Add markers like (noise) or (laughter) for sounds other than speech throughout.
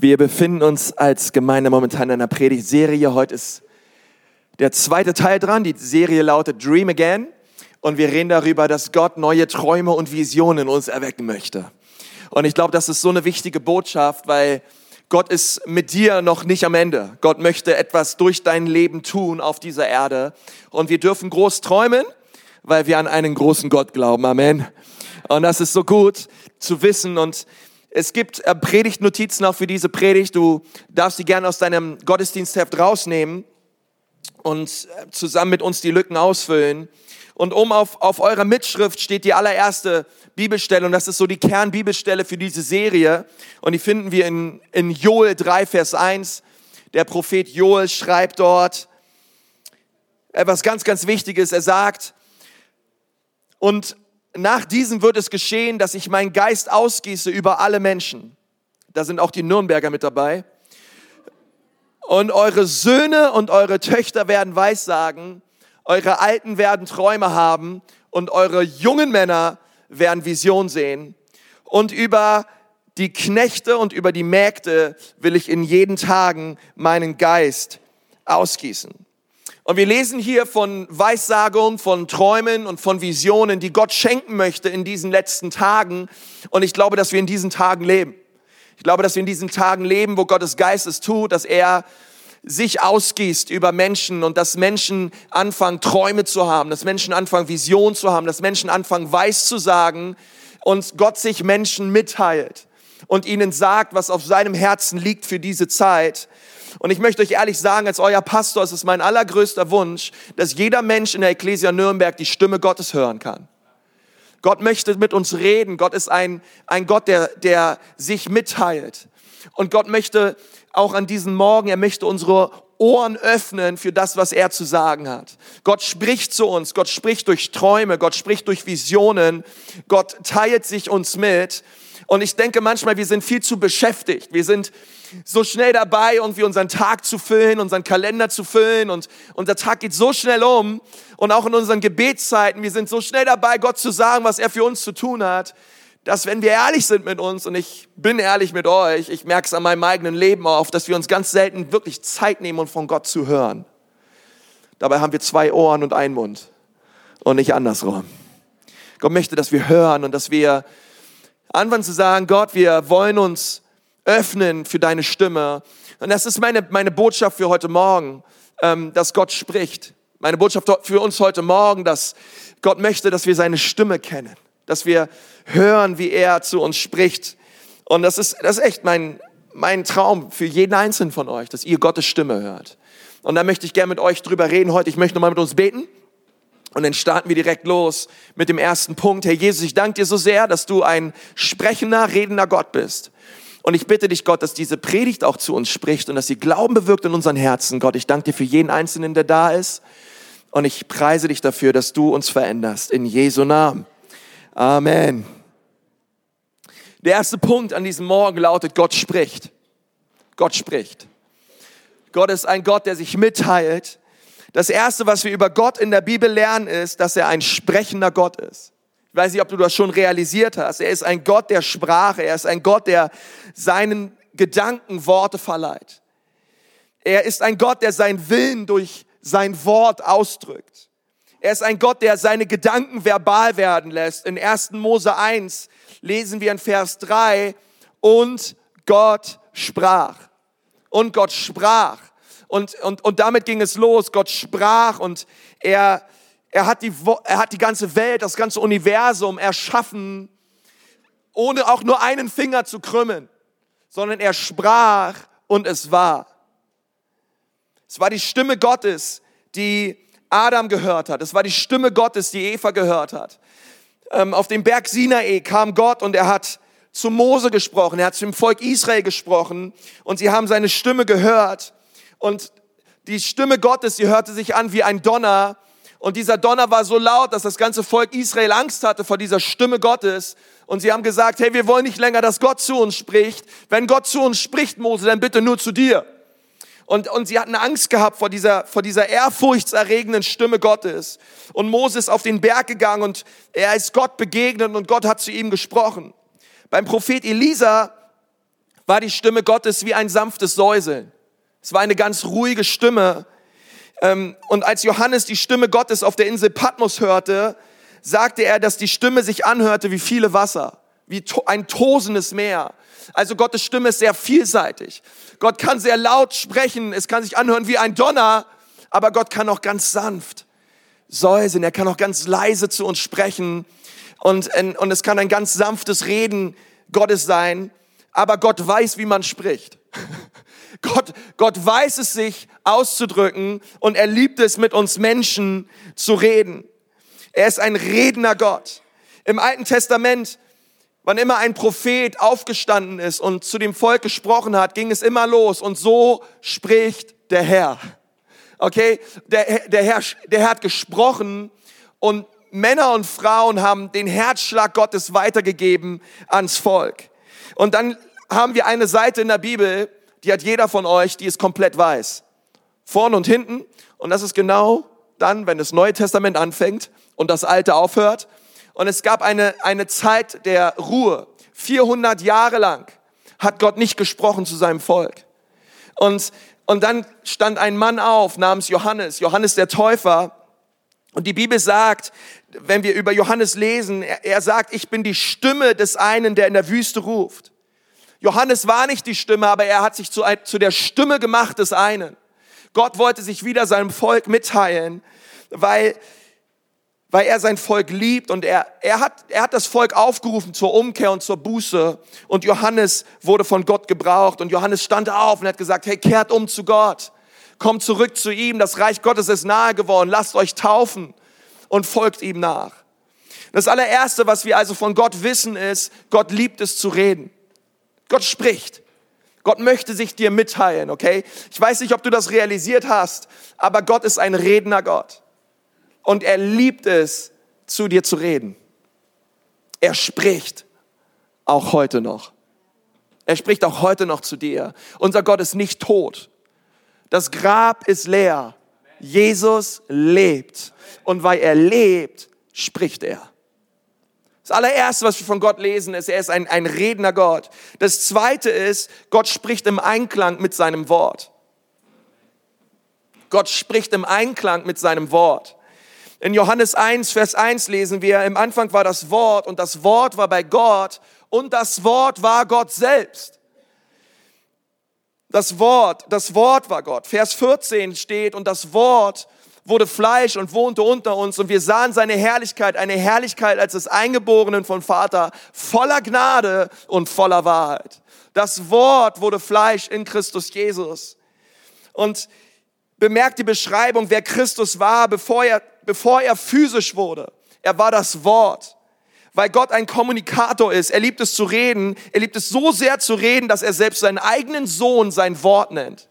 Wir befinden uns als Gemeinde momentan in einer Predigtserie. Heute ist der zweite Teil dran. Die Serie lautet Dream Again. Und wir reden darüber, dass Gott neue Träume und Visionen in uns erwecken möchte. Und ich glaube, das ist so eine wichtige Botschaft, weil Gott ist mit dir noch nicht am Ende. Gott möchte etwas durch dein Leben tun auf dieser Erde. Und wir dürfen groß träumen, weil wir an einen großen Gott glauben. Amen. Und das ist so gut zu wissen. Und es gibt äh, Predigtnotizen auch für diese Predigt. Du darfst sie gerne aus deinem Gottesdienstheft rausnehmen und äh, zusammen mit uns die Lücken ausfüllen. Und oben auf, auf eurer Mitschrift steht die allererste Bibelstelle und das ist so die Kernbibelstelle für diese Serie. Und die finden wir in, in Joel 3, Vers 1. Der Prophet Joel schreibt dort etwas ganz, ganz Wichtiges. Er sagt, und nach diesem wird es geschehen, dass ich meinen Geist ausgieße über alle Menschen. Da sind auch die Nürnberger mit dabei. Und eure Söhne und eure Töchter werden Weissagen, eure Alten werden Träume haben und eure jungen Männer werden Vision sehen. Und über die Knechte und über die Mägde will ich in jeden Tagen meinen Geist ausgießen. Und wir lesen hier von Weissagungen, von Träumen und von Visionen, die Gott schenken möchte in diesen letzten Tagen. Und ich glaube, dass wir in diesen Tagen leben. Ich glaube, dass wir in diesen Tagen leben, wo Gottes Geist es tut, dass er sich ausgießt über Menschen und dass Menschen anfangen, Träume zu haben, dass Menschen anfangen, Visionen zu haben, dass Menschen anfangen, Weiß zu sagen und Gott sich Menschen mitteilt und ihnen sagt, was auf seinem Herzen liegt für diese Zeit. Und ich möchte euch ehrlich sagen, als euer Pastor ist es mein allergrößter Wunsch, dass jeder Mensch in der Ecclesia Nürnberg die Stimme Gottes hören kann. Gott möchte mit uns reden. Gott ist ein, ein Gott, der, der sich mitteilt. Und Gott möchte auch an diesem Morgen, er möchte unsere Ohren öffnen für das, was er zu sagen hat. Gott spricht zu uns, Gott spricht durch Träume, Gott spricht durch Visionen, Gott teilt sich uns mit. Und ich denke manchmal, wir sind viel zu beschäftigt. Wir sind so schnell dabei, irgendwie unseren Tag zu füllen, unseren Kalender zu füllen und unser Tag geht so schnell um und auch in unseren Gebetszeiten, wir sind so schnell dabei, Gott zu sagen, was er für uns zu tun hat, dass wenn wir ehrlich sind mit uns und ich bin ehrlich mit euch, ich merke es an meinem eigenen Leben auf, dass wir uns ganz selten wirklich Zeit nehmen, um von Gott zu hören. Dabei haben wir zwei Ohren und einen Mund und nicht andersrum. Gott möchte, dass wir hören und dass wir anfangen zu sagen, Gott, wir wollen uns öffnen für deine Stimme. Und das ist meine, meine Botschaft für heute Morgen, ähm, dass Gott spricht. Meine Botschaft für uns heute Morgen, dass Gott möchte, dass wir seine Stimme kennen, dass wir hören, wie er zu uns spricht. Und das ist, das ist echt mein, mein Traum für jeden Einzelnen von euch, dass ihr Gottes Stimme hört. Und da möchte ich gerne mit euch drüber reden heute. Ich möchte nochmal mit uns beten. Und dann starten wir direkt los mit dem ersten Punkt. Herr Jesus, ich danke dir so sehr, dass du ein sprechender, redender Gott bist. Und ich bitte dich, Gott, dass diese Predigt auch zu uns spricht und dass sie Glauben bewirkt in unseren Herzen. Gott, ich danke dir für jeden Einzelnen, der da ist. Und ich preise dich dafür, dass du uns veränderst. In Jesu Namen. Amen. Der erste Punkt an diesem Morgen lautet, Gott spricht. Gott spricht. Gott ist ein Gott, der sich mitteilt. Das erste, was wir über Gott in der Bibel lernen, ist, dass er ein sprechender Gott ist. Ich weiß nicht, ob du das schon realisiert hast. Er ist ein Gott der Sprache. Er ist ein Gott, der seinen Gedanken Worte verleiht. Er ist ein Gott, der seinen Willen durch sein Wort ausdrückt. Er ist ein Gott, der seine Gedanken verbal werden lässt. In 1. Mose 1 lesen wir in Vers 3, und Gott sprach. Und Gott sprach. Und, und, und damit ging es los. Gott sprach und er er hat, die, er hat die ganze Welt, das ganze Universum erschaffen, ohne auch nur einen Finger zu krümmen, sondern er sprach und es war. Es war die Stimme Gottes, die Adam gehört hat. Es war die Stimme Gottes, die Eva gehört hat. Ähm, auf dem Berg Sinai kam Gott und er hat zu Mose gesprochen, er hat zum Volk Israel gesprochen und sie haben seine Stimme gehört. Und die Stimme Gottes, sie hörte sich an wie ein Donner und dieser Donner war so laut, dass das ganze Volk Israel Angst hatte vor dieser Stimme Gottes. Und sie haben gesagt, hey, wir wollen nicht länger, dass Gott zu uns spricht. Wenn Gott zu uns spricht, Mose, dann bitte nur zu dir. Und, und sie hatten Angst gehabt vor dieser, vor dieser ehrfurchtserregenden Stimme Gottes. Und Mose ist auf den Berg gegangen und er ist Gott begegnet und Gott hat zu ihm gesprochen. Beim Prophet Elisa war die Stimme Gottes wie ein sanftes Säuseln. Es war eine ganz ruhige Stimme. Ähm, und als Johannes die Stimme Gottes auf der Insel Patmos hörte, sagte er, dass die Stimme sich anhörte wie viele Wasser, wie ein tosendes Meer. Also Gottes Stimme ist sehr vielseitig. Gott kann sehr laut sprechen, es kann sich anhören wie ein Donner, aber Gott kann auch ganz sanft säuseln, er kann auch ganz leise zu uns sprechen und, und es kann ein ganz sanftes Reden Gottes sein, aber Gott weiß, wie man spricht. (laughs) Gott, Gott weiß es sich auszudrücken und er liebt es, mit uns Menschen zu reden. Er ist ein redender Gott. Im Alten Testament, wann immer ein Prophet aufgestanden ist und zu dem Volk gesprochen hat, ging es immer los und so spricht der Herr. Okay, der, der, Herr, der Herr hat gesprochen und Männer und Frauen haben den Herzschlag Gottes weitergegeben ans Volk. Und dann haben wir eine Seite in der Bibel, die hat jeder von euch, die ist komplett weiß. Vorne und hinten. Und das ist genau dann, wenn das Neue Testament anfängt und das Alte aufhört. Und es gab eine, eine Zeit der Ruhe. 400 Jahre lang hat Gott nicht gesprochen zu seinem Volk. Und, und dann stand ein Mann auf namens Johannes, Johannes der Täufer. Und die Bibel sagt, wenn wir über Johannes lesen, er, er sagt, ich bin die Stimme des einen, der in der Wüste ruft. Johannes war nicht die Stimme, aber er hat sich zu, zu der Stimme gemacht des einen. Gott wollte sich wieder seinem Volk mitteilen, weil, weil er sein Volk liebt und er, er, hat, er hat das Volk aufgerufen zur Umkehr und zur Buße. Und Johannes wurde von Gott gebraucht und Johannes stand auf und hat gesagt, hey, kehrt um zu Gott. Kommt zurück zu ihm, das Reich Gottes ist nahe geworden, lasst euch taufen und folgt ihm nach. Das allererste, was wir also von Gott wissen, ist, Gott liebt es zu reden. Gott spricht. Gott möchte sich dir mitteilen, okay? Ich weiß nicht, ob du das realisiert hast, aber Gott ist ein redender Gott. Und er liebt es, zu dir zu reden. Er spricht auch heute noch. Er spricht auch heute noch zu dir. Unser Gott ist nicht tot. Das Grab ist leer. Jesus lebt. Und weil er lebt, spricht er. Das allererste, was wir von Gott lesen, ist, er ist ein, ein redender Gott. Das zweite ist, Gott spricht im Einklang mit seinem Wort. Gott spricht im Einklang mit seinem Wort. In Johannes 1, Vers 1 lesen wir, im Anfang war das Wort und das Wort war bei Gott und das Wort war Gott selbst. Das Wort, das Wort war Gott. Vers 14 steht und das Wort wurde Fleisch und wohnte unter uns und wir sahen seine Herrlichkeit, eine Herrlichkeit als des Eingeborenen von Vater, voller Gnade und voller Wahrheit. Das Wort wurde Fleisch in Christus Jesus. Und bemerkt die Beschreibung, wer Christus war, bevor er, bevor er physisch wurde. Er war das Wort. Weil Gott ein Kommunikator ist. Er liebt es zu reden. Er liebt es so sehr zu reden, dass er selbst seinen eigenen Sohn sein Wort nennt.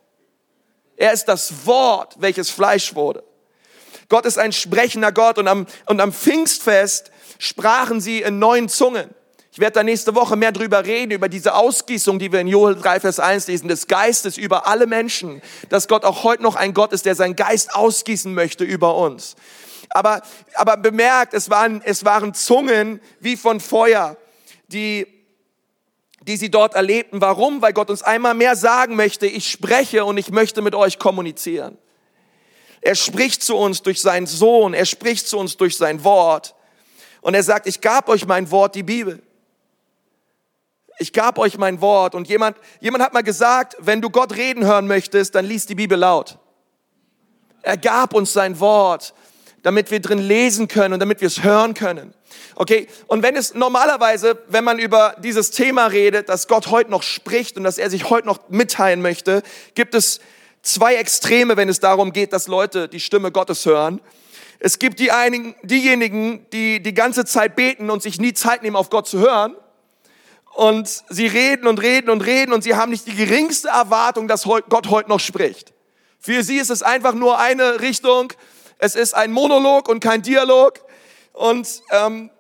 Er ist das Wort, welches Fleisch wurde. Gott ist ein sprechender Gott und am, und am Pfingstfest sprachen sie in neuen Zungen. Ich werde da nächste Woche mehr drüber reden, über diese Ausgießung, die wir in Joel 3, Vers 1 lesen, des Geistes über alle Menschen, dass Gott auch heute noch ein Gott ist, der seinen Geist ausgießen möchte über uns. Aber, aber bemerkt, es waren, es waren Zungen wie von Feuer, die, die sie dort erlebten. Warum? Weil Gott uns einmal mehr sagen möchte, ich spreche und ich möchte mit euch kommunizieren. Er spricht zu uns durch seinen Sohn, er spricht zu uns durch sein Wort. Und er sagt, ich gab euch mein Wort, die Bibel. Ich gab euch mein Wort. Und jemand, jemand hat mal gesagt, wenn du Gott reden hören möchtest, dann liest die Bibel laut. Er gab uns sein Wort, damit wir drin lesen können und damit wir es hören können. Okay, und wenn es normalerweise, wenn man über dieses Thema redet, dass Gott heute noch spricht und dass er sich heute noch mitteilen möchte, gibt es zwei Extreme, wenn es darum geht, dass Leute die Stimme Gottes hören. Es gibt die einigen, diejenigen, die die ganze Zeit beten und sich nie Zeit nehmen, auf Gott zu hören. Und sie reden und reden und reden und sie haben nicht die geringste Erwartung, dass Gott heute noch spricht. Für sie ist es einfach nur eine Richtung. Es ist ein Monolog und kein Dialog. Und ähm,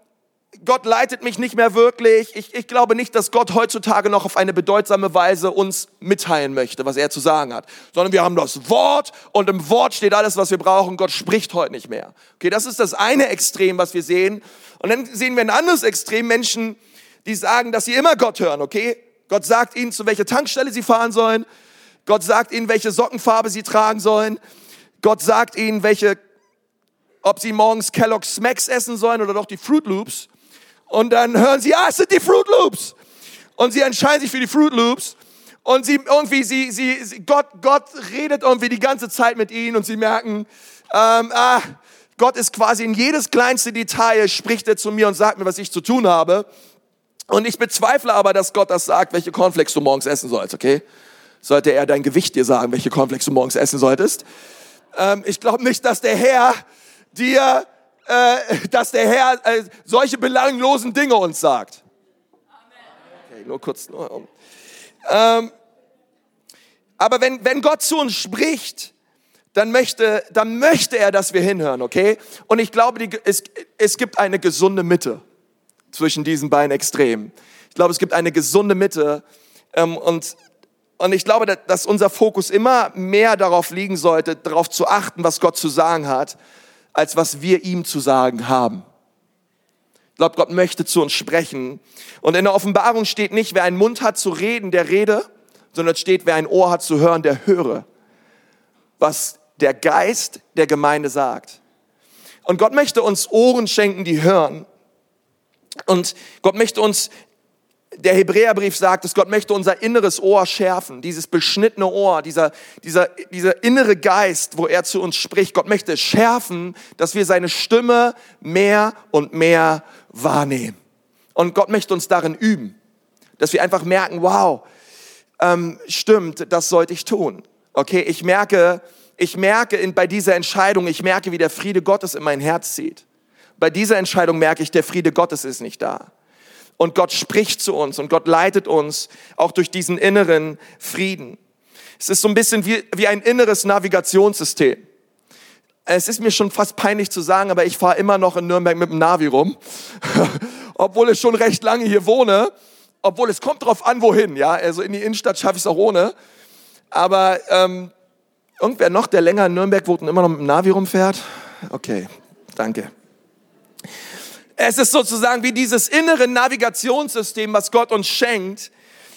Gott leitet mich nicht mehr wirklich. Ich, ich glaube nicht, dass Gott heutzutage noch auf eine bedeutsame Weise uns mitteilen möchte, was er zu sagen hat, sondern wir haben das Wort und im Wort steht alles, was wir brauchen. Gott spricht heute nicht mehr. Okay, das ist das eine Extrem, was wir sehen. Und dann sehen wir ein anderes Extrem, Menschen, die sagen, dass sie immer Gott hören, okay? Gott sagt ihnen, zu welcher Tankstelle sie fahren sollen. Gott sagt ihnen, welche Sockenfarbe sie tragen sollen. Gott sagt ihnen, welche, ob sie morgens Kellogg's Smacks essen sollen oder doch die Fruit Loops. Und dann hören sie, ah, es sind die Fruit Loops. Und sie entscheiden sich für die Fruit Loops. Und sie irgendwie, sie, sie, sie Gott, Gott redet irgendwie die ganze Zeit mit ihnen und sie merken, ähm, ah, Gott ist quasi in jedes kleinste Detail, spricht er zu mir und sagt mir, was ich zu tun habe. Und ich bezweifle aber, dass Gott das sagt, welche Cornflakes du morgens essen sollst, okay? Sollte er dein Gewicht dir sagen, welche Cornflakes du morgens essen solltest? Ähm, ich glaube nicht, dass der Herr dir, äh, dass der Herr äh, solche belanglosen Dinge uns sagt. Okay, nur kurz. Nur, ähm, aber wenn, wenn Gott zu uns spricht, dann möchte, dann möchte er, dass wir hinhören, okay? Und ich glaube, die, es, es gibt eine gesunde Mitte zwischen diesen beiden Extremen. Ich glaube, es gibt eine gesunde Mitte. Ähm, und, und ich glaube, dass unser Fokus immer mehr darauf liegen sollte, darauf zu achten, was Gott zu sagen hat, als was wir ihm zu sagen haben. Ich glaube, Gott möchte zu uns sprechen. Und in der Offenbarung steht nicht, wer einen Mund hat zu reden, der rede, sondern steht, wer ein Ohr hat zu hören, der höre. Was der Geist der Gemeinde sagt. Und Gott möchte uns Ohren schenken, die hören. Und Gott möchte uns, der Hebräerbrief sagt dass Gott möchte unser inneres Ohr schärfen, dieses beschnittene Ohr, dieser, dieser, dieser innere Geist, wo er zu uns spricht. Gott möchte schärfen, dass wir seine Stimme mehr und mehr wahrnehmen. Und Gott möchte uns darin üben, dass wir einfach merken, wow, ähm, stimmt, das sollte ich tun. Okay, ich merke, ich merke in, bei dieser Entscheidung, ich merke, wie der Friede Gottes in mein Herz zieht. Bei dieser Entscheidung merke ich, der Friede Gottes ist nicht da. Und Gott spricht zu uns und Gott leitet uns auch durch diesen inneren Frieden. Es ist so ein bisschen wie, wie ein inneres Navigationssystem. Es ist mir schon fast peinlich zu sagen, aber ich fahre immer noch in Nürnberg mit dem Navi rum, (laughs) obwohl ich schon recht lange hier wohne. Obwohl es kommt drauf an, wohin. Ja, also in die Innenstadt schaffe ich es auch ohne. Aber ähm, Irgendwer noch, der länger in Nürnberg wohnt und immer noch mit dem Navi rumfährt? Okay, danke. Es ist sozusagen wie dieses innere Navigationssystem, was Gott uns schenkt.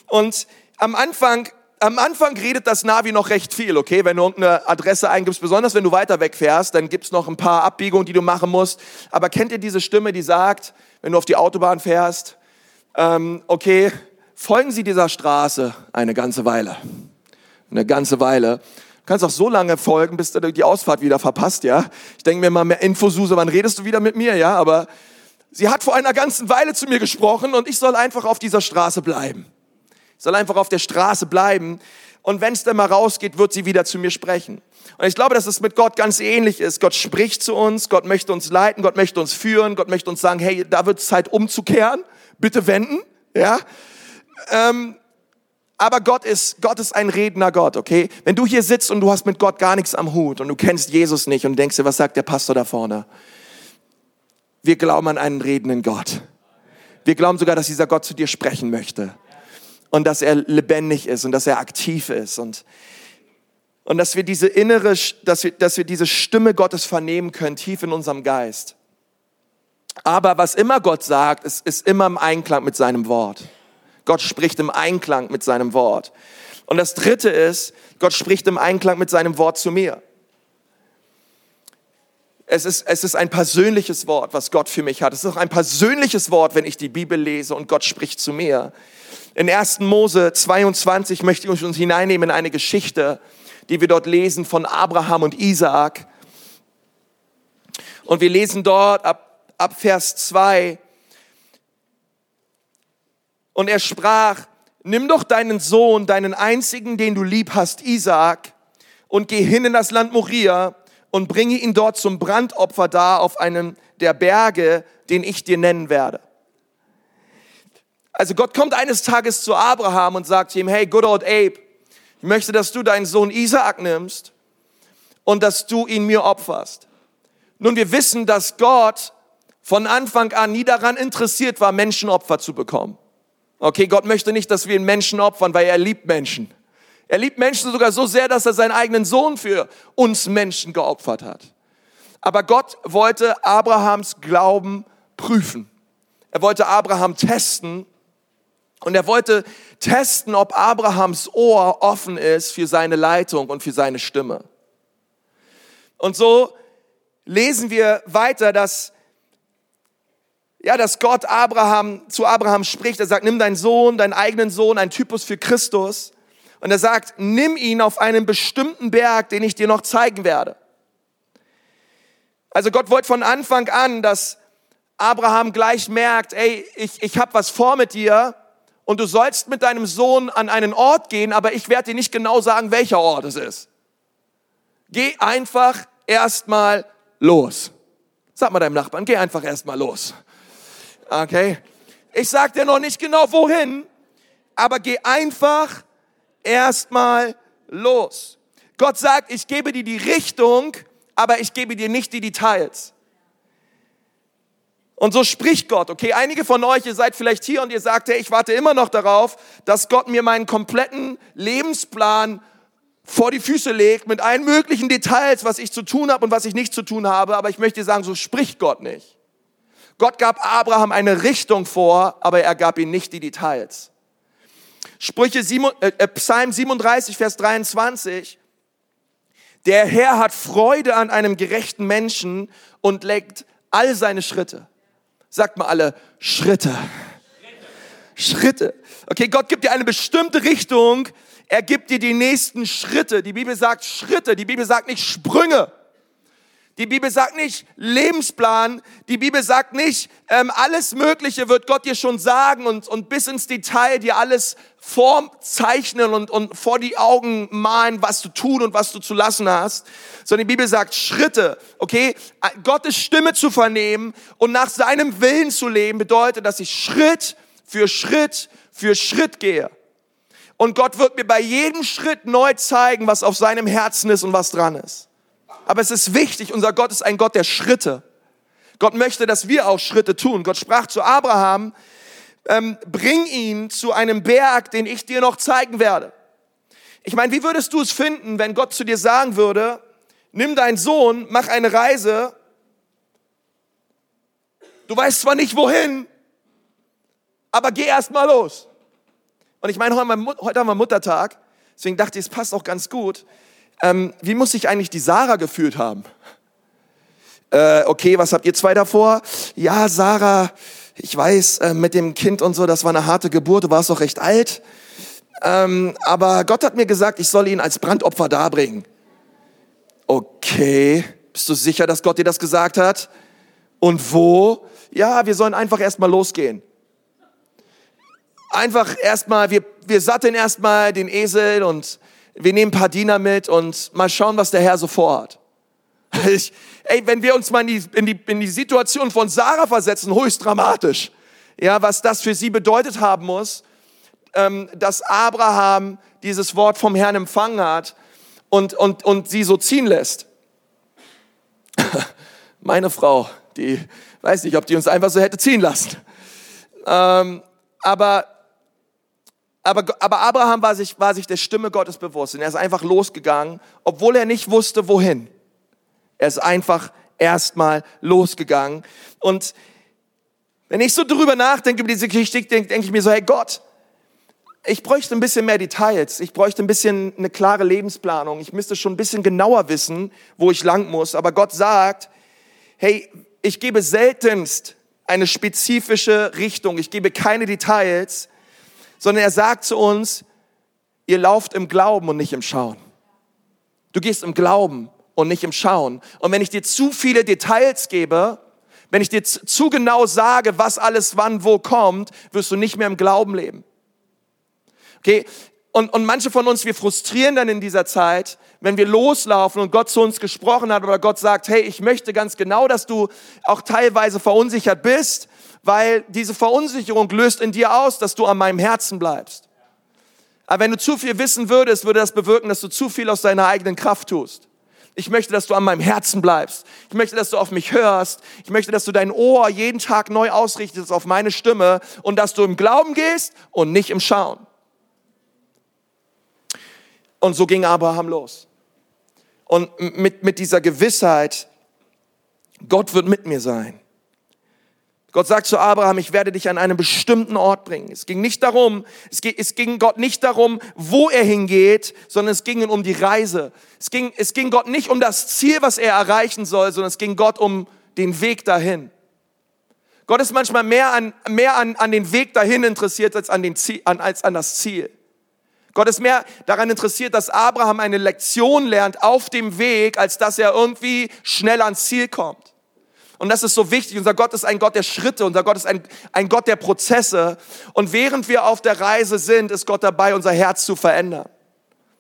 Und am Anfang, am Anfang redet das Navi noch recht viel, okay? Wenn du irgendeine Adresse eingibst, besonders wenn du weiter wegfährst, dann gibt's noch ein paar Abbiegungen, die du machen musst. Aber kennt ihr diese Stimme, die sagt, wenn du auf die Autobahn fährst, ähm, okay, folgen Sie dieser Straße eine ganze Weile. Eine ganze Weile kannst auch so lange folgen, bis du die Ausfahrt wieder verpasst, ja. Ich denke mir mal, mehr Infosuse, wann redest du wieder mit mir, ja? Aber sie hat vor einer ganzen Weile zu mir gesprochen und ich soll einfach auf dieser Straße bleiben. Ich soll einfach auf der Straße bleiben. Und wenn es dann mal rausgeht, wird sie wieder zu mir sprechen. Und ich glaube, dass es mit Gott ganz ähnlich ist. Gott spricht zu uns, Gott möchte uns leiten, Gott möchte uns führen, Gott möchte uns sagen, hey, da wird es Zeit umzukehren, bitte wenden, ja. Ähm, aber Gott ist, Gott ist ein redender Gott, okay? Wenn du hier sitzt und du hast mit Gott gar nichts am Hut und du kennst Jesus nicht und denkst dir, was sagt der Pastor da vorne? Wir glauben an einen redenden Gott. Wir glauben sogar, dass dieser Gott zu dir sprechen möchte. Und dass er lebendig ist und dass er aktiv ist und, und dass wir diese innere, dass wir, dass wir diese Stimme Gottes vernehmen können, tief in unserem Geist. Aber was immer Gott sagt, ist, ist immer im Einklang mit seinem Wort. Gott spricht im Einklang mit seinem Wort. Und das Dritte ist, Gott spricht im Einklang mit seinem Wort zu mir. Es ist, es ist ein persönliches Wort, was Gott für mich hat. Es ist auch ein persönliches Wort, wenn ich die Bibel lese und Gott spricht zu mir. In 1. Mose 22 möchte ich uns hineinnehmen in eine Geschichte, die wir dort lesen von Abraham und Isaak. Und wir lesen dort ab, ab Vers 2, und er sprach, nimm doch deinen Sohn, deinen einzigen, den du lieb hast, Isaak, und geh hin in das Land Moria und bringe ihn dort zum Brandopfer da auf einem der Berge, den ich dir nennen werde. Also Gott kommt eines Tages zu Abraham und sagt ihm, hey, good old Abe, ich möchte, dass du deinen Sohn Isaak nimmst und dass du ihn mir opferst. Nun, wir wissen, dass Gott von Anfang an nie daran interessiert war, Menschenopfer zu bekommen. Okay, Gott möchte nicht, dass wir einen Menschen opfern, weil er liebt Menschen. Er liebt Menschen sogar so sehr, dass er seinen eigenen Sohn für uns Menschen geopfert hat. Aber Gott wollte Abrahams Glauben prüfen. Er wollte Abraham testen Und er wollte testen, ob Abrahams Ohr offen ist für seine Leitung und für seine Stimme. Und so lesen wir weiter, dass, ja, dass Gott Abraham, zu Abraham spricht. Er sagt, nimm deinen Sohn, deinen eigenen Sohn, ein Typus für Christus. Und er sagt, nimm ihn auf einen bestimmten Berg, den ich dir noch zeigen werde. Also Gott wollte von Anfang an, dass Abraham gleich merkt, ey, ich, ich habe was vor mit dir und du sollst mit deinem Sohn an einen Ort gehen, aber ich werde dir nicht genau sagen, welcher Ort es ist. Geh einfach erstmal los. Sag mal deinem Nachbarn, geh einfach erstmal los. Okay? Ich sag dir noch nicht genau wohin, aber geh einfach erstmal los. Gott sagt, ich gebe dir die Richtung, aber ich gebe dir nicht die Details. Und so spricht Gott, okay? Einige von euch, ihr seid vielleicht hier und ihr sagt, hey, ich warte immer noch darauf, dass Gott mir meinen kompletten Lebensplan vor die Füße legt mit allen möglichen Details, was ich zu tun habe und was ich nicht zu tun habe. Aber ich möchte sagen, so spricht Gott nicht. Gott gab Abraham eine Richtung vor, aber er gab ihm nicht die Details. Sprüche äh, äh, Psalm 37, Vers 23. Der Herr hat Freude an einem gerechten Menschen und legt all seine Schritte. Sagt mal alle Schritte. Schritte. Okay, Gott gibt dir eine bestimmte Richtung. Er gibt dir die nächsten Schritte. Die Bibel sagt Schritte. Die Bibel sagt nicht Sprünge. Die Bibel sagt nicht Lebensplan. Die Bibel sagt nicht, ähm, alles Mögliche wird Gott dir schon sagen und, und bis ins Detail dir alles vorzeichnen und, und vor die Augen malen, was du tun und was du zu lassen hast. Sondern die Bibel sagt Schritte. Okay? Gottes Stimme zu vernehmen und nach seinem Willen zu leben bedeutet, dass ich Schritt für Schritt für Schritt gehe. Und Gott wird mir bei jedem Schritt neu zeigen, was auf seinem Herzen ist und was dran ist. Aber es ist wichtig, unser Gott ist ein Gott der Schritte. Gott möchte, dass wir auch Schritte tun. Gott sprach zu Abraham, ähm, bring ihn zu einem Berg, den ich dir noch zeigen werde. Ich meine, wie würdest du es finden, wenn Gott zu dir sagen würde, nimm deinen Sohn, mach eine Reise, du weißt zwar nicht wohin, aber geh erst mal los. Und ich meine, heute haben wir Muttertag, deswegen dachte ich, es passt auch ganz gut ähm, wie muss sich eigentlich die Sarah gefühlt haben? Äh, okay, was habt ihr zwei davor? Ja, Sarah, ich weiß, äh, mit dem Kind und so, das war eine harte Geburt, du warst doch recht alt. Ähm, aber Gott hat mir gesagt, ich soll ihn als Brandopfer darbringen. Okay, bist du sicher, dass Gott dir das gesagt hat? Und wo? Ja, wir sollen einfach erstmal losgehen. Einfach erstmal, wir, wir satteln erstmal den Esel und wir nehmen ein paar Diener mit und mal schauen, was der Herr so vorhat. (laughs) Ich, ey, wenn wir uns mal in die, in, die, in die Situation von Sarah versetzen, höchst dramatisch. Ja, was das für sie bedeutet haben muss, ähm, dass Abraham dieses Wort vom Herrn empfangen hat und, und, und sie so ziehen lässt. (laughs) Meine Frau, die weiß nicht, ob die uns einfach so hätte ziehen lassen. Ähm, aber aber, aber Abraham war sich, war sich der Stimme Gottes bewusst und er ist einfach losgegangen, obwohl er nicht wusste, wohin. Er ist einfach erstmal losgegangen. Und wenn ich so drüber nachdenke, über diese Geschichte, denke, denke ich mir so, hey Gott, ich bräuchte ein bisschen mehr Details. Ich bräuchte ein bisschen eine klare Lebensplanung. Ich müsste schon ein bisschen genauer wissen, wo ich lang muss. Aber Gott sagt, hey, ich gebe seltenst eine spezifische Richtung. Ich gebe keine Details sondern er sagt zu uns, ihr lauft im Glauben und nicht im Schauen. Du gehst im Glauben und nicht im Schauen. Und wenn ich dir zu viele Details gebe, wenn ich dir zu genau sage, was alles wann wo kommt, wirst du nicht mehr im Glauben leben. Okay? Und, und manche von uns, wir frustrieren dann in dieser Zeit, wenn wir loslaufen und Gott zu uns gesprochen hat oder Gott sagt, hey, ich möchte ganz genau, dass du auch teilweise verunsichert bist weil diese Verunsicherung löst in dir aus, dass du an meinem Herzen bleibst. Aber wenn du zu viel wissen würdest, würde das bewirken, dass du zu viel aus deiner eigenen Kraft tust. Ich möchte, dass du an meinem Herzen bleibst. Ich möchte, dass du auf mich hörst. Ich möchte, dass du dein Ohr jeden Tag neu ausrichtest auf meine Stimme und dass du im Glauben gehst und nicht im Schauen. Und so ging Abraham los. Und mit, mit dieser Gewissheit, Gott wird mit mir sein Gott sagt zu Abraham, ich werde dich an einen bestimmten Ort bringen. Es ging nicht darum, es ging, es ging Gott nicht darum, wo er hingeht, sondern es ging um die Reise. Es ging, es ging Gott nicht um das Ziel, was er erreichen soll, sondern es ging Gott um den Weg dahin. Gott ist manchmal mehr an, mehr an, an den Weg dahin interessiert als an, den Ziel, an, als an das Ziel. Gott ist mehr daran interessiert, dass Abraham eine Lektion lernt auf dem Weg, als dass er irgendwie schnell ans Ziel kommt. Und das ist so wichtig. Unser Gott ist ein Gott der Schritte. Unser Gott ist ein, ein Gott der Prozesse. Und während wir auf der Reise sind, ist Gott dabei, unser Herz zu verändern.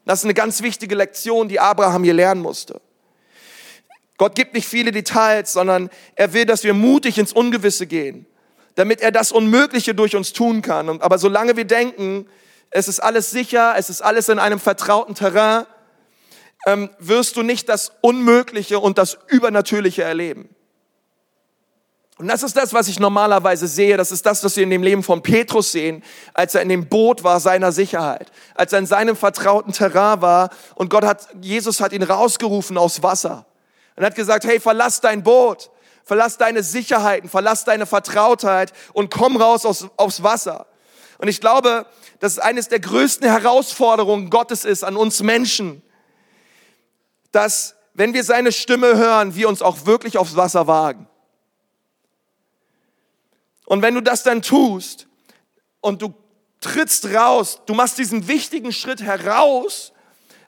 Das ist eine ganz wichtige Lektion, die Abraham hier lernen musste. Gott gibt nicht viele Details, sondern er will, dass wir mutig ins Ungewisse gehen, damit er das Unmögliche durch uns tun kann. Aber solange wir denken, es ist alles sicher, es ist alles in einem vertrauten Terrain, ähm, wirst du nicht das Unmögliche und das Übernatürliche erleben. Und das ist das, was ich normalerweise sehe. Das ist das, was wir in dem Leben von Petrus sehen, als er in dem Boot war seiner Sicherheit, als er in seinem vertrauten Terrain war und Gott hat, Jesus hat ihn rausgerufen aus Wasser und hat gesagt, hey, verlass dein Boot, verlass deine Sicherheiten, verlass deine Vertrautheit und komm raus aus, aufs Wasser. Und ich glaube, dass es eines der größten Herausforderungen Gottes ist an uns Menschen, dass wenn wir seine Stimme hören, wir uns auch wirklich aufs Wasser wagen. Und wenn du das dann tust und du trittst raus, du machst diesen wichtigen Schritt heraus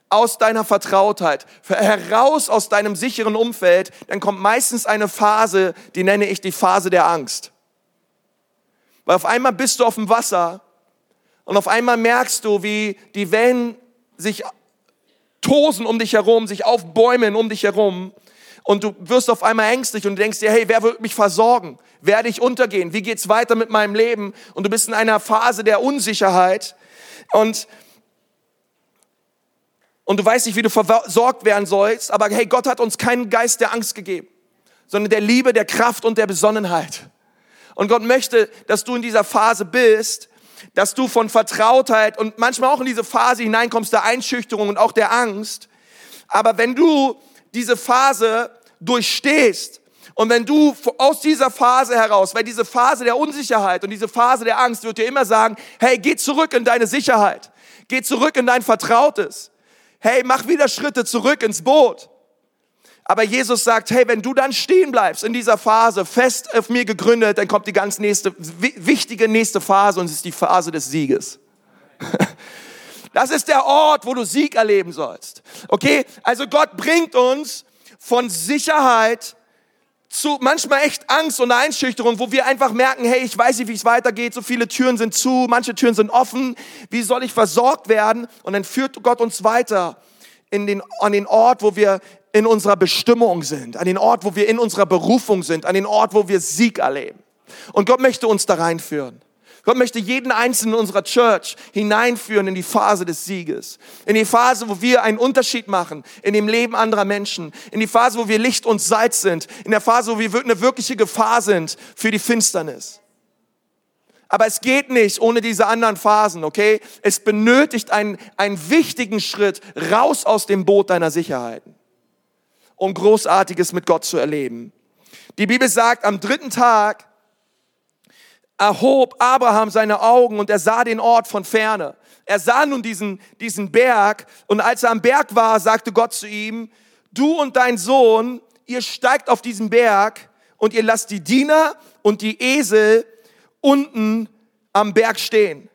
aus deiner Vertrautheit, heraus aus deinem sicheren Umfeld, dann kommt meistens eine Phase, die nenne ich die Phase der Angst. Weil auf einmal bist du auf dem Wasser und auf einmal merkst du, wie die Wellen sich tosen um dich herum, sich aufbäumen um dich herum und du wirst auf einmal ängstlich und denkst dir, hey, wer wird mich versorgen? Werde ich untergehen? Wie geht's weiter mit meinem Leben? Und du bist in einer Phase der Unsicherheit und und du weißt nicht, wie du versorgt werden sollst, aber hey, Gott hat uns keinen Geist der Angst gegeben, sondern der Liebe, der Kraft und der Besonnenheit. Und Gott möchte, dass du in dieser Phase bist, dass du von Vertrautheit und manchmal auch in diese Phase hineinkommst der Einschüchterung und auch der Angst. Aber wenn du diese Phase durchstehst und wenn du aus dieser Phase heraus, weil diese Phase der Unsicherheit und diese Phase der Angst wird dir immer sagen, hey, geh zurück in deine Sicherheit, geh zurück in dein Vertrautes, hey, mach wieder Schritte zurück ins Boot. Aber Jesus sagt, hey, wenn du dann stehen bleibst in dieser Phase, fest auf mir gegründet, dann kommt die ganz nächste, wichtige nächste Phase und es ist die Phase des Sieges. (laughs) Das ist der Ort, wo du Sieg erleben sollst. Okay? Also Gott bringt uns von Sicherheit zu manchmal echt Angst und Einschüchterung, wo wir einfach merken, hey, ich weiß nicht, wie es weitergeht, so viele Türen sind zu, manche Türen sind offen, wie soll ich versorgt werden? Und dann führt Gott uns weiter in den, an den Ort, wo wir in unserer Bestimmung sind, an den Ort, wo wir in unserer Berufung sind, an den Ort, wo wir Sieg erleben. Und Gott möchte uns da reinführen. Gott möchte jeden Einzelnen in unserer Church hineinführen in die Phase des Sieges. In die Phase, wo wir einen Unterschied machen in dem Leben anderer Menschen. In die Phase, wo wir Licht und Salz sind. In der Phase, wo wir eine wirkliche Gefahr sind für die Finsternis. Aber es geht nicht ohne diese anderen Phasen, okay? Es benötigt einen, einen wichtigen Schritt raus aus dem Boot deiner Sicherheiten, um Großartiges mit Gott zu erleben. Die Bibel sagt, am dritten Tag erhob Abraham seine Augen und er sah den Ort von ferne. Er sah nun diesen, diesen Berg und als er am Berg war, sagte Gott zu ihm, du und dein Sohn, ihr steigt auf diesen Berg und ihr lasst die Diener und die Esel unten am Berg stehen.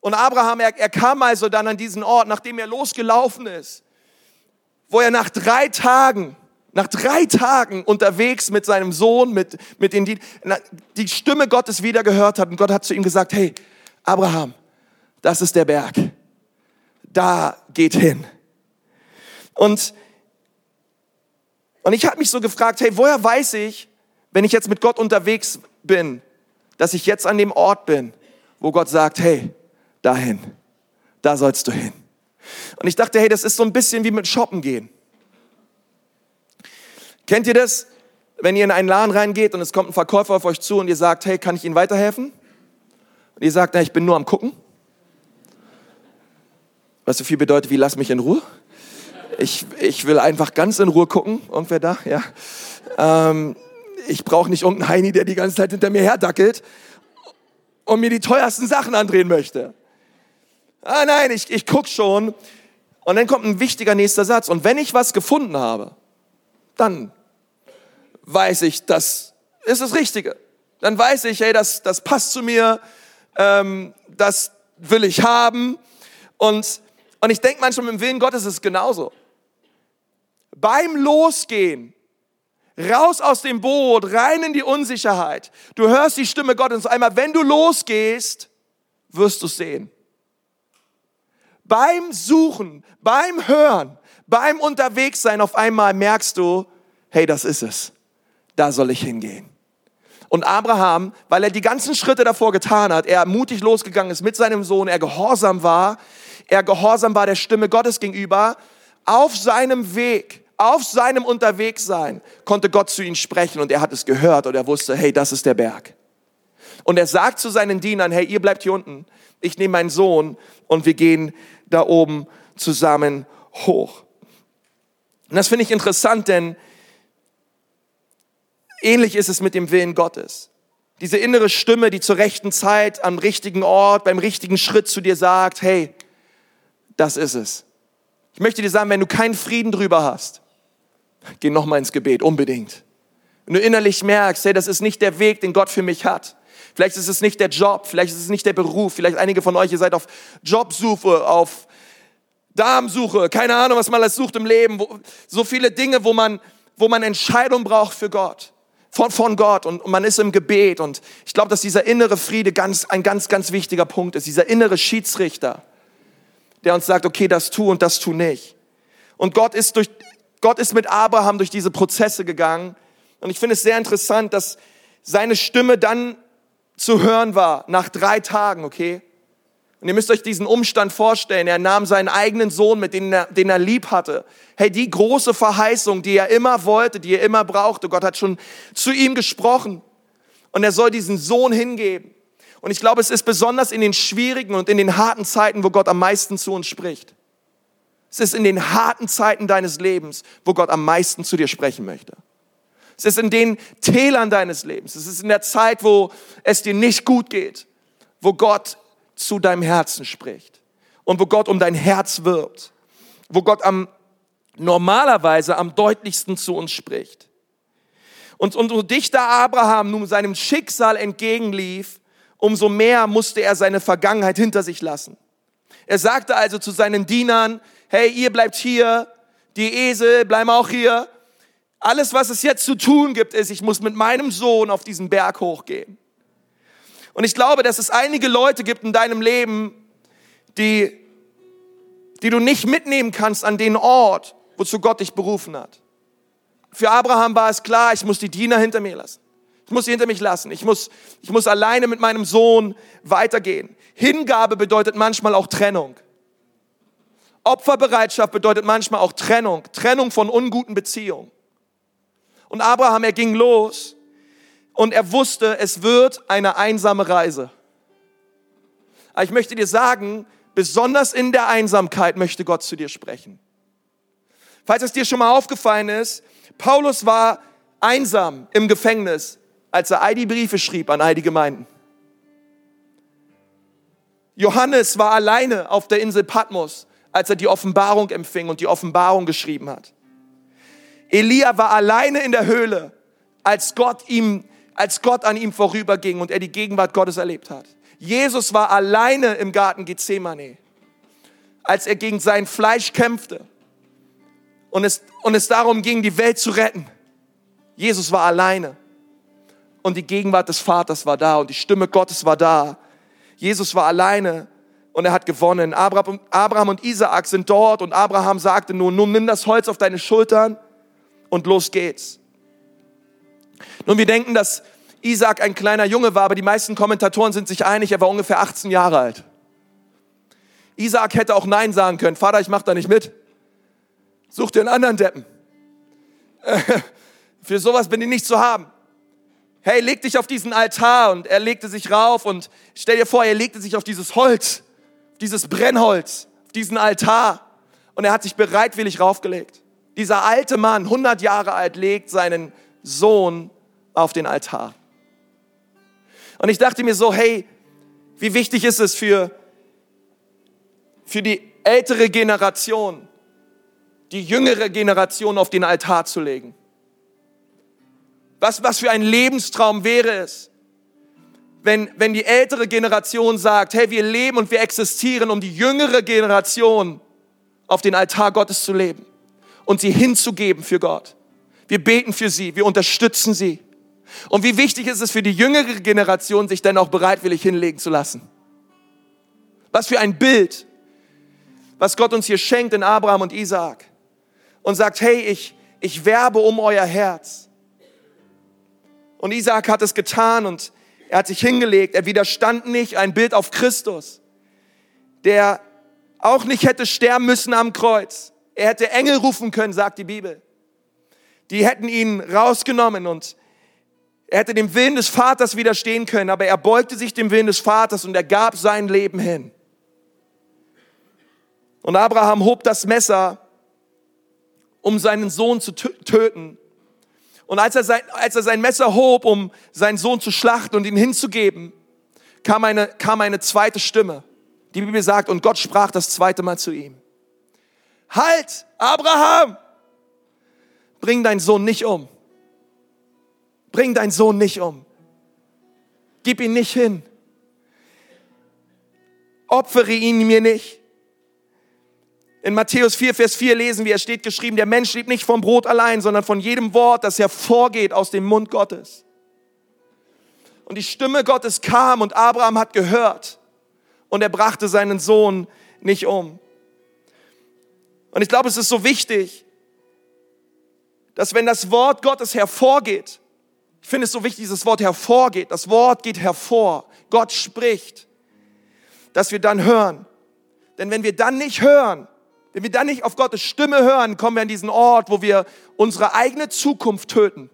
Und Abraham, er, er kam also dann an diesen Ort, nachdem er losgelaufen ist, wo er nach drei Tagen nach drei Tagen unterwegs mit seinem Sohn, mit, mit den, die, Stimme Gottes wieder gehört hat und Gott hat zu ihm gesagt, hey, Abraham, das ist der Berg. Da geht hin. Und, und ich habe mich so gefragt, hey, woher weiß ich, wenn ich jetzt mit Gott unterwegs bin, dass ich jetzt an dem Ort bin, wo Gott sagt, hey, dahin, da sollst du hin. Und ich dachte, hey, das ist so ein bisschen wie mit Shoppen gehen. Kennt ihr das? Wenn ihr in einen Laden reingeht und es kommt ein Verkäufer auf euch zu und ihr sagt, hey, kann ich Ihnen weiterhelfen? Und ihr sagt, na, ich bin nur am Gucken. Was so viel bedeutet wie, lass mich in Ruhe. Ich, ich will einfach ganz in Ruhe gucken. Irgendwer da? Ja. Ähm, ich brauche nicht irgendeinen Heini, der die ganze Zeit hinter mir herdackelt und mir die teuersten Sachen andrehen möchte. Ah nein, ich, ich guck schon. Und dann kommt ein wichtiger nächster Satz. Und wenn ich was gefunden habe, dann weiß ich, das ist das Richtige. Dann weiß ich, hey, das, das passt zu mir, ähm, das will ich haben. Und, und ich denke manchmal, dem Willen Gottes ist es genauso. Beim Losgehen, raus aus dem Boot, rein in die Unsicherheit. Du hörst die Stimme Gottes einmal, wenn du losgehst, wirst du sehen. Beim Suchen, beim Hören, beim Unterwegssein auf einmal merkst du, hey, das ist es. Da soll ich hingehen. Und Abraham, weil er die ganzen Schritte davor getan hat, er mutig losgegangen ist mit seinem Sohn, er gehorsam war, er gehorsam war der Stimme Gottes gegenüber, auf seinem Weg, auf seinem Unterwegssein konnte Gott zu ihm sprechen und er hat es gehört und er wusste, hey, das ist der Berg. Und er sagt zu seinen Dienern, hey, ihr bleibt hier unten, ich nehme meinen Sohn und wir gehen da oben zusammen hoch. Und das finde ich interessant, denn ähnlich ist es mit dem Willen Gottes. Diese innere Stimme, die zur rechten Zeit, am richtigen Ort, beim richtigen Schritt zu dir sagt, hey, das ist es. Ich möchte dir sagen, wenn du keinen Frieden drüber hast, geh nochmal ins Gebet, unbedingt. Wenn du innerlich merkst, hey, das ist nicht der Weg, den Gott für mich hat. Vielleicht ist es nicht der Job, vielleicht ist es nicht der Beruf, vielleicht einige von euch, ihr seid auf Jobsuche, auf Darmsuche, keine Ahnung, was man alles sucht im Leben, so viele Dinge, wo man, wo man Entscheidung braucht für Gott, von, von Gott und, und man ist im Gebet und ich glaube, dass dieser innere Friede ganz, ein ganz, ganz wichtiger Punkt ist, dieser innere Schiedsrichter, der uns sagt, okay, das tu und das tu nicht. Und Gott ist durch, Gott ist mit Abraham durch diese Prozesse gegangen und ich finde es sehr interessant, dass seine Stimme dann zu hören war nach drei Tagen, okay? Und ihr müsst euch diesen Umstand vorstellen. Er nahm seinen eigenen Sohn mit, den er, den er lieb hatte. Hey, die große Verheißung, die er immer wollte, die er immer brauchte. Gott hat schon zu ihm gesprochen. Und er soll diesen Sohn hingeben. Und ich glaube, es ist besonders in den schwierigen und in den harten Zeiten, wo Gott am meisten zu uns spricht. Es ist in den harten Zeiten deines Lebens, wo Gott am meisten zu dir sprechen möchte. Es ist in den Tälern deines Lebens. Es ist in der Zeit, wo es dir nicht gut geht, wo Gott zu deinem Herzen spricht und wo Gott um dein Herz wirbt, wo Gott am normalerweise am deutlichsten zu uns spricht. Und, und so dichter Abraham nun seinem Schicksal entgegenlief, umso mehr musste er seine Vergangenheit hinter sich lassen. Er sagte also zu seinen Dienern, hey, ihr bleibt hier, die Esel bleiben auch hier. Alles, was es jetzt zu tun gibt, ist, ich muss mit meinem Sohn auf diesen Berg hochgehen. Und ich glaube, dass es einige Leute gibt in deinem Leben, die, die du nicht mitnehmen kannst an den Ort, wozu Gott dich berufen hat. Für Abraham war es klar, ich muss die Diener hinter mir lassen. Ich muss sie hinter mich lassen. Ich muss, ich muss alleine mit meinem Sohn weitergehen. Hingabe bedeutet manchmal auch Trennung. Opferbereitschaft bedeutet manchmal auch Trennung. Trennung von unguten Beziehungen. Und Abraham, er ging los und er wusste, es wird eine einsame Reise. Aber ich möchte dir sagen, besonders in der Einsamkeit möchte Gott zu dir sprechen. Falls es dir schon mal aufgefallen ist, Paulus war einsam im Gefängnis, als er all die Briefe schrieb an all die Gemeinden. Johannes war alleine auf der Insel Patmos, als er die Offenbarung empfing und die Offenbarung geschrieben hat. Elia war alleine in der Höhle, als Gott ihm als Gott an ihm vorüberging und er die Gegenwart Gottes erlebt hat. Jesus war alleine im Garten Gethsemane, als er gegen sein Fleisch kämpfte und es, und es darum ging, die Welt zu retten. Jesus war alleine und die Gegenwart des Vaters war da und die Stimme Gottes war da. Jesus war alleine und er hat gewonnen. Abraham und Isaak sind dort und Abraham sagte nun, nun nimm das Holz auf deine Schultern und los geht's. Nun, wir denken, dass Isaac ein kleiner Junge war, aber die meisten Kommentatoren sind sich einig, er war ungefähr 18 Jahre alt. Isaac hätte auch Nein sagen können. Vater, ich mach da nicht mit. Such dir einen anderen Deppen. (laughs) Für sowas bin ich nicht zu haben. Hey, leg dich auf diesen Altar und er legte sich rauf und stell dir vor, er legte sich auf dieses Holz, dieses Brennholz, auf diesen Altar und er hat sich bereitwillig raufgelegt. Dieser alte Mann, 100 Jahre alt, legt seinen Sohn auf den Altar. Und ich dachte mir so, hey, wie wichtig ist es für, für die ältere Generation, die jüngere Generation auf den Altar zu legen. Was, was für ein Lebenstraum wäre es, wenn, wenn die ältere Generation sagt, hey, wir leben und wir existieren, um die jüngere Generation auf den Altar Gottes zu leben und sie hinzugeben für Gott. Wir beten für sie, wir unterstützen sie. Und wie wichtig ist es für die jüngere Generation, sich dann auch bereitwillig hinlegen zu lassen? Was für ein Bild, was Gott uns hier schenkt in Abraham und Isaak. Und sagt, hey, ich, ich werbe um euer Herz. Und Isaak hat es getan und er hat sich hingelegt. Er widerstand nicht, ein Bild auf Christus, der auch nicht hätte sterben müssen am Kreuz. Er hätte Engel rufen können, sagt die Bibel. Die hätten ihn rausgenommen und er hätte dem Willen des Vaters widerstehen können, aber er beugte sich dem Willen des Vaters und er gab sein Leben hin. Und Abraham hob das Messer, um seinen Sohn zu töten. Und als er, sein, als er sein Messer hob, um seinen Sohn zu schlachten und ihn hinzugeben, kam eine, kam eine zweite Stimme. Die Bibel sagt, und Gott sprach das zweite Mal zu ihm. Halt, Abraham, bring deinen Sohn nicht um. Bring deinen Sohn nicht um. Gib ihn nicht hin. Opfere ihn mir nicht. In Matthäus 4, Vers 4 lesen wir, es steht geschrieben, der Mensch lebt nicht vom Brot allein, sondern von jedem Wort, das hervorgeht aus dem Mund Gottes. Und die Stimme Gottes kam und Abraham hat gehört und er brachte seinen Sohn nicht um. Und ich glaube, es ist so wichtig, dass wenn das Wort Gottes hervorgeht, ich finde es so wichtig, dieses Wort hervorgeht. Das Wort geht hervor. Gott spricht, dass wir dann hören. Denn wenn wir dann nicht hören, wenn wir dann nicht auf Gottes Stimme hören, kommen wir an diesen Ort, wo wir unsere eigene Zukunft töten.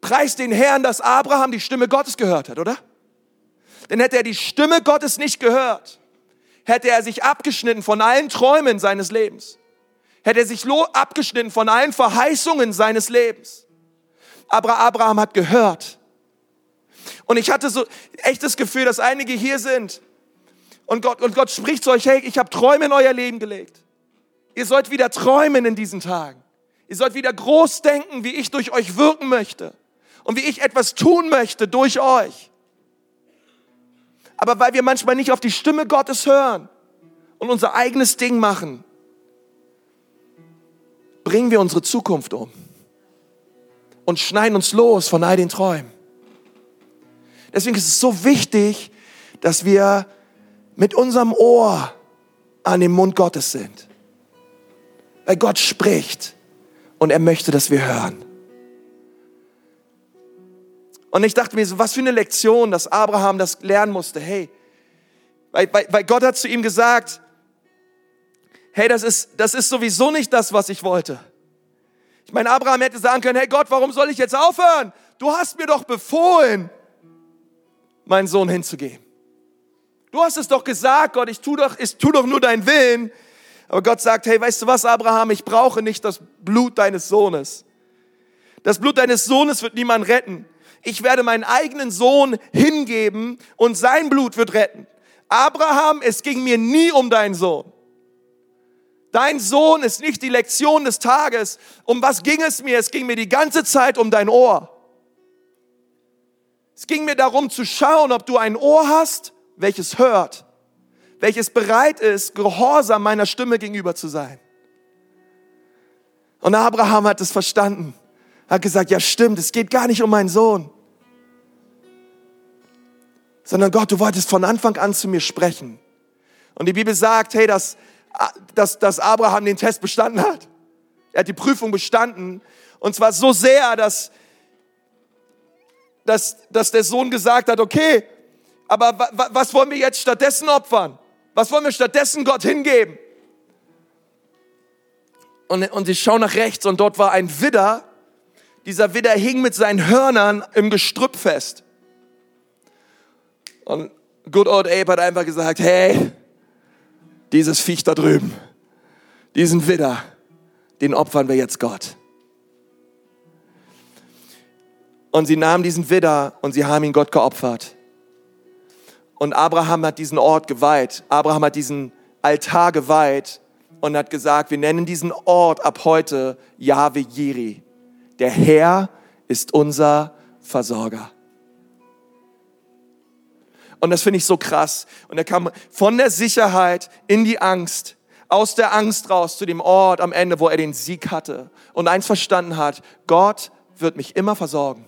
Preis den Herrn, dass Abraham die Stimme Gottes gehört hat, oder? Denn hätte er die Stimme Gottes nicht gehört, hätte er sich abgeschnitten von allen Träumen seines Lebens hätte er sich abgeschnitten von allen Verheißungen seines Lebens. Aber Abraham hat gehört. Und ich hatte so echt das Gefühl, dass einige hier sind und Gott, und Gott spricht zu euch, hey, ich habe Träume in euer Leben gelegt. Ihr sollt wieder träumen in diesen Tagen. Ihr sollt wieder groß denken, wie ich durch euch wirken möchte und wie ich etwas tun möchte durch euch. Aber weil wir manchmal nicht auf die Stimme Gottes hören und unser eigenes Ding machen, bringen wir unsere Zukunft um und schneiden uns los von all den Träumen. Deswegen ist es so wichtig, dass wir mit unserem Ohr an dem Mund Gottes sind. Weil Gott spricht und er möchte, dass wir hören. Und ich dachte mir so, was für eine Lektion, dass Abraham das lernen musste. Hey, weil, weil, weil Gott hat zu ihm gesagt, hey, das ist, das ist sowieso nicht das, was ich wollte. Ich meine, Abraham hätte sagen können, hey Gott, warum soll ich jetzt aufhören? Du hast mir doch befohlen, meinen Sohn hinzugeben. Du hast es doch gesagt, Gott, ich tu doch, ich tu doch nur deinen Willen. Aber Gott sagt, hey, weißt du was, Abraham, ich brauche nicht das Blut deines Sohnes. Das Blut deines Sohnes wird niemand retten. Ich werde meinen eigenen Sohn hingeben und sein Blut wird retten. Abraham, es ging mir nie um deinen Sohn. Dein Sohn ist nicht die Lektion des Tages. Um was ging es mir? Es ging mir die ganze Zeit um dein Ohr. Es ging mir darum zu schauen, ob du ein Ohr hast, welches hört, welches bereit ist, gehorsam meiner Stimme gegenüber zu sein. Und Abraham hat es verstanden, hat gesagt, ja stimmt, es geht gar nicht um meinen Sohn, sondern Gott, du wolltest von Anfang an zu mir sprechen. Und die Bibel sagt, hey, dass dass, dass Abraham den Test bestanden hat. Er hat die Prüfung bestanden. Und zwar so sehr, dass, dass, dass der Sohn gesagt hat, okay, aber was wollen wir jetzt stattdessen opfern? Was wollen wir stattdessen Gott hingeben? Und, und ich schaue nach rechts und dort war ein Widder. Dieser Widder hing mit seinen Hörnern im Gestrüpp fest. Und Good Old Abe hat einfach gesagt, hey, dieses Viech da drüben, diesen Widder, den opfern wir jetzt Gott. Und sie nahmen diesen Widder und sie haben ihn Gott geopfert. Und Abraham hat diesen Ort geweiht. Abraham hat diesen Altar geweiht und hat gesagt, wir nennen diesen Ort ab heute Yahweh Jiri. Der Herr ist unser Versorger. Und das finde ich so krass. Und er kam von der Sicherheit in die Angst, aus der Angst raus zu dem Ort am Ende, wo er den Sieg hatte und eins verstanden hat, Gott wird mich immer versorgen.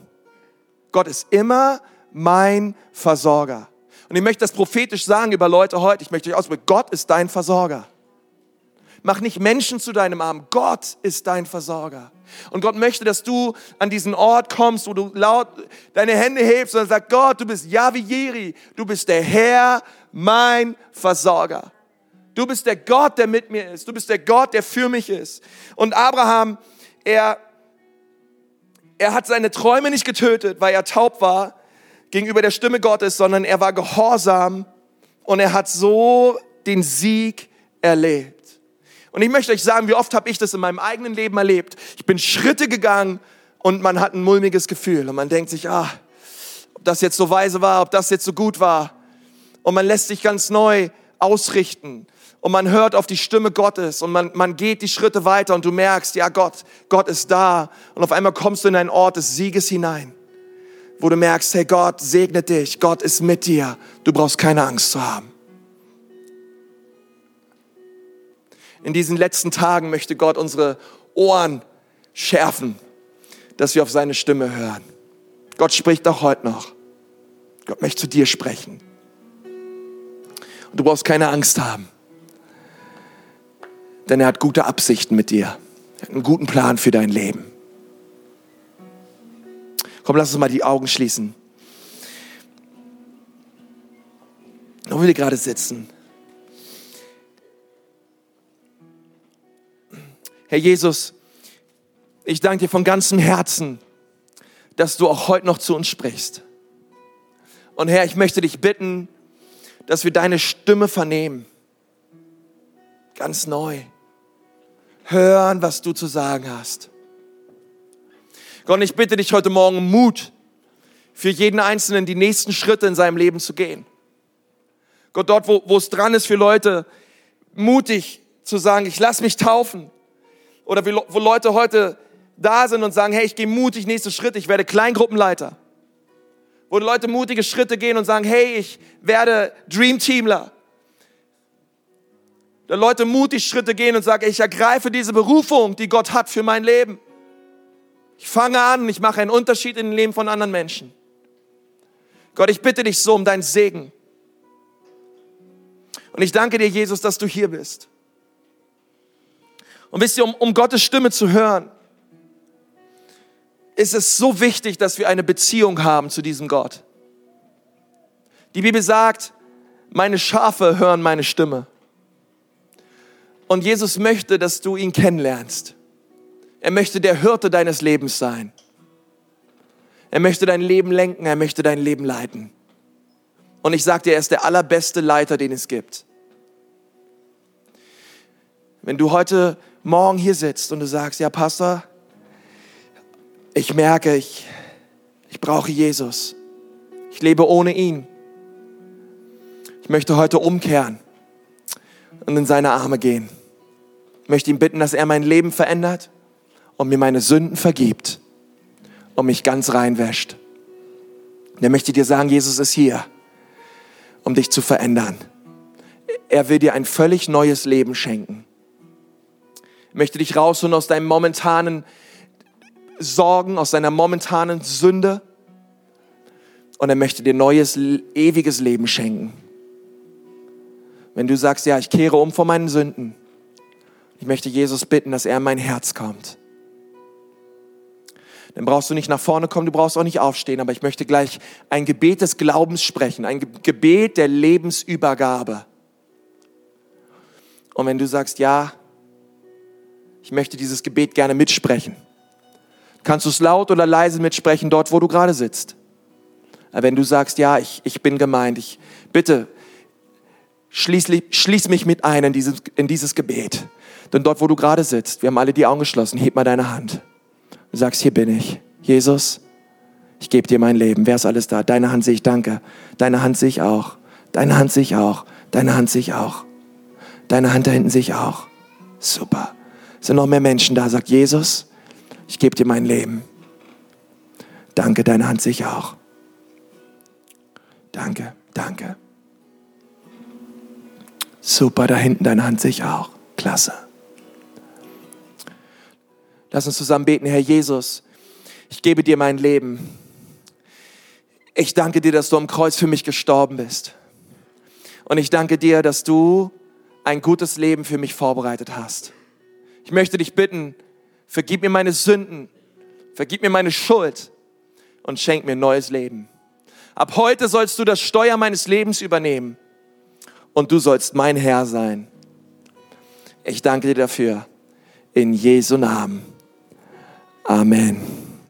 Gott ist immer mein Versorger. Und ich möchte das prophetisch sagen über Leute heute. Ich möchte euch ausdrücken, Gott ist dein Versorger. Mach nicht Menschen zu deinem Arm. Gott ist dein Versorger. Und Gott möchte, dass du an diesen Ort kommst, wo du laut deine Hände hebst und sagst, Gott, du bist Yahweh Jiri. Du bist der Herr, mein Versorger. Du bist der Gott, der mit mir ist. Du bist der Gott, der für mich ist. Und Abraham, er, er hat seine Träume nicht getötet, weil er taub war gegenüber der Stimme Gottes, sondern er war gehorsam und er hat so den Sieg erlebt. Und ich möchte euch sagen, wie oft habe ich das in meinem eigenen Leben erlebt. Ich bin Schritte gegangen und man hat ein mulmiges Gefühl und man denkt sich, ah, ob das jetzt so weise war, ob das jetzt so gut war. Und man lässt sich ganz neu ausrichten und man hört auf die Stimme Gottes und man, man geht die Schritte weiter und du merkst, ja Gott, Gott ist da und auf einmal kommst du in einen Ort des Sieges hinein, wo du merkst, hey Gott segnet dich, Gott ist mit dir, du brauchst keine Angst zu haben. In diesen letzten Tagen möchte Gott unsere Ohren schärfen, dass wir auf seine Stimme hören. Gott spricht auch heute noch. Gott möchte zu dir sprechen. Und du brauchst keine Angst haben. Denn er hat gute Absichten mit dir. Er hat einen guten Plan für dein Leben. Komm, lass uns mal die Augen schließen. Wo wir gerade sitzen. Herr Jesus, ich danke dir von ganzem Herzen, dass du auch heute noch zu uns sprichst. Und Herr, ich möchte dich bitten, dass wir deine Stimme vernehmen. Ganz neu. Hören, was du zu sagen hast. Gott, ich bitte dich heute Morgen Mut für jeden Einzelnen, die nächsten Schritte in seinem Leben zu gehen. Gott, dort, wo, wo es dran ist für Leute, mutig zu sagen, ich lass mich taufen oder wo Leute heute da sind und sagen, hey, ich gehe mutig nächste Schritte, ich werde Kleingruppenleiter. Wo Leute mutige Schritte gehen und sagen, hey, ich werde Dream Teamler. Da Leute mutig Schritte gehen und sagen, ich ergreife diese Berufung, die Gott hat für mein Leben. Ich fange an und ich mache einen Unterschied in dem Leben von anderen Menschen. Gott, ich bitte dich so um deinen Segen. Und ich danke dir, Jesus, dass du hier bist. Und wisst ihr, um, um Gottes Stimme zu hören, ist es so wichtig, dass wir eine Beziehung haben zu diesem Gott. Die Bibel sagt, meine Schafe hören meine Stimme. Und Jesus möchte, dass du ihn kennenlernst. Er möchte der Hirte deines Lebens sein. Er möchte dein Leben lenken, er möchte dein Leben leiten. Und ich sage dir, er ist der allerbeste Leiter, den es gibt. Wenn du heute morgen hier sitzt und du sagst, ja Pastor, ich merke, ich, ich brauche Jesus. Ich lebe ohne ihn. Ich möchte heute umkehren und in seine Arme gehen. Ich möchte ihn bitten, dass er mein Leben verändert und mir meine Sünden vergibt und mich ganz reinwäscht. er möchte dir sagen, Jesus ist hier, um dich zu verändern. Er will dir ein völlig neues Leben schenken möchte dich rausholen aus deinem momentanen Sorgen, aus deiner momentanen Sünde. Und er möchte dir neues, ewiges Leben schenken. Wenn du sagst, ja, ich kehre um von meinen Sünden, ich möchte Jesus bitten, dass er in mein Herz kommt. Dann brauchst du nicht nach vorne kommen, du brauchst auch nicht aufstehen, aber ich möchte gleich ein Gebet des Glaubens sprechen, ein Gebet der Lebensübergabe. Und wenn du sagst, ja, ich möchte dieses Gebet gerne mitsprechen. Kannst du es laut oder leise mitsprechen, dort, wo du gerade sitzt? wenn du sagst, ja, ich, ich bin gemeint, ich bitte, schließ, schließ mich mit ein in dieses, in dieses Gebet. Denn dort, wo du gerade sitzt, wir haben alle die Augen geschlossen, heb mal deine Hand. Du sagst, hier bin ich. Jesus, Ich gebe dir mein Leben. Wer ist alles da? Deine Hand sehe ich, danke. Deine Hand sehe ich auch. Deine Hand sehe ich auch. Deine Hand sehe ich auch. Deine Hand da hinten sehe ich auch. Super. Sind noch mehr Menschen da. Sagt Jesus, ich gebe dir mein Leben. Danke, deine Hand sehe ich auch. Danke, danke. Super, da hinten deine Hand sehe ich auch. Klasse. Lass uns zusammen beten, Herr Jesus. Ich gebe dir mein Leben. Ich danke dir, dass du am Kreuz für mich gestorben bist. Und ich danke dir, dass du ein gutes Leben für mich vorbereitet hast. Ich möchte dich bitten, vergib mir meine Sünden, vergib mir meine Schuld und schenk mir neues Leben. Ab heute sollst du das Steuer meines Lebens übernehmen und du sollst mein Herr sein. Ich danke dir dafür. In Jesu Namen. Amen.